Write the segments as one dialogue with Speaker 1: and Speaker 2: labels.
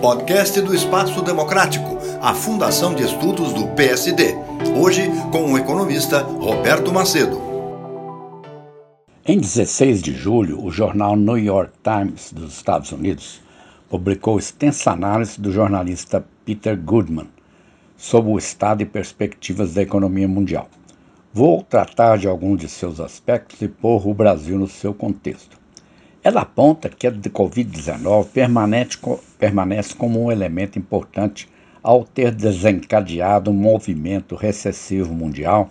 Speaker 1: Podcast do Espaço Democrático, a Fundação de Estudos do PSD. Hoje com o economista Roberto Macedo.
Speaker 2: Em 16 de julho, o jornal New York Times dos Estados Unidos publicou extensa análise do jornalista Peter Goodman sobre o estado e perspectivas da economia mundial. Vou tratar de alguns de seus aspectos e pôr o Brasil no seu contexto. Ela aponta que a Covid-19 permanece, permanece como um elemento importante ao ter desencadeado um movimento recessivo mundial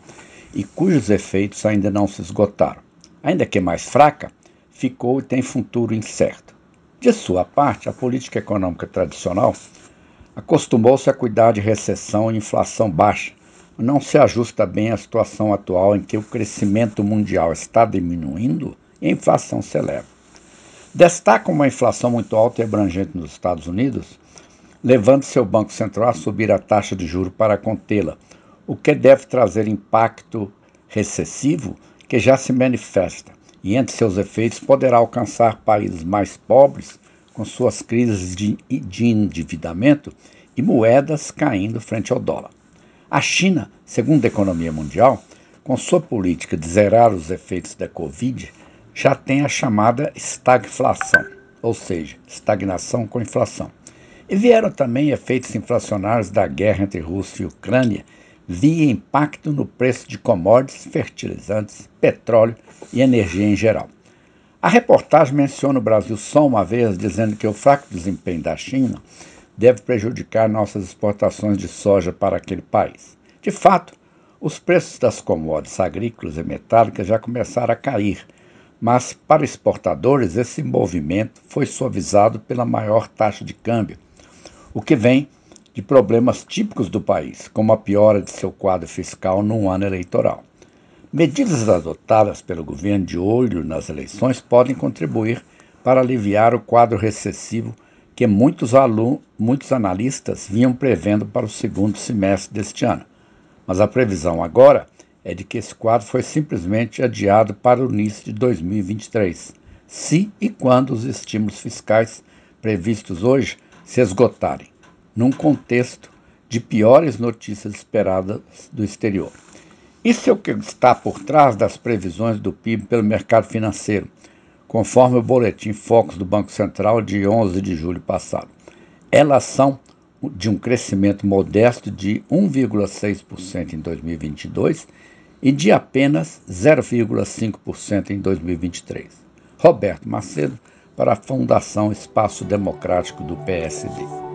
Speaker 2: e cujos efeitos ainda não se esgotaram. Ainda que mais fraca, ficou e tem futuro incerto. De sua parte, a política econômica tradicional acostumou-se a cuidar de recessão e inflação baixa, não se ajusta bem à situação atual em que o crescimento mundial está diminuindo e a inflação se eleva. Destaca uma inflação muito alta e abrangente nos Estados Unidos, levando seu Banco Central a subir a taxa de juro para contê-la, o que deve trazer impacto recessivo que já se manifesta e, entre seus efeitos, poderá alcançar países mais pobres com suas crises de, de endividamento e moedas caindo frente ao dólar. A China, segundo a economia mundial, com sua política de zerar os efeitos da Covid, já tem a chamada estagflação, ou seja, estagnação com inflação. E vieram também efeitos inflacionários da guerra entre Rússia e Ucrânia, via impacto no preço de commodities, fertilizantes, petróleo e energia em geral. A reportagem menciona o Brasil só uma vez, dizendo que o fraco desempenho da China deve prejudicar nossas exportações de soja para aquele país. De fato, os preços das commodities agrícolas e metálicas já começaram a cair, mas para exportadores esse movimento foi suavizado pela maior taxa de câmbio, o que vem de problemas típicos do país, como a piora de seu quadro fiscal num ano eleitoral. Medidas adotadas pelo governo de olho nas eleições podem contribuir para aliviar o quadro recessivo que muitos, muitos analistas vinham prevendo para o segundo semestre deste ano. Mas a previsão agora é de que esse quadro foi simplesmente adiado para o início de 2023, se e quando os estímulos fiscais previstos hoje se esgotarem, num contexto de piores notícias esperadas do exterior. Isso é o que está por trás das previsões do PIB pelo mercado financeiro, conforme o boletim Focus do Banco Central de 11 de julho passado. Elas são de um crescimento modesto de 1,6% em 2022 e de apenas 0,5% em 2023. Roberto Macedo, para a Fundação Espaço Democrático do PSD.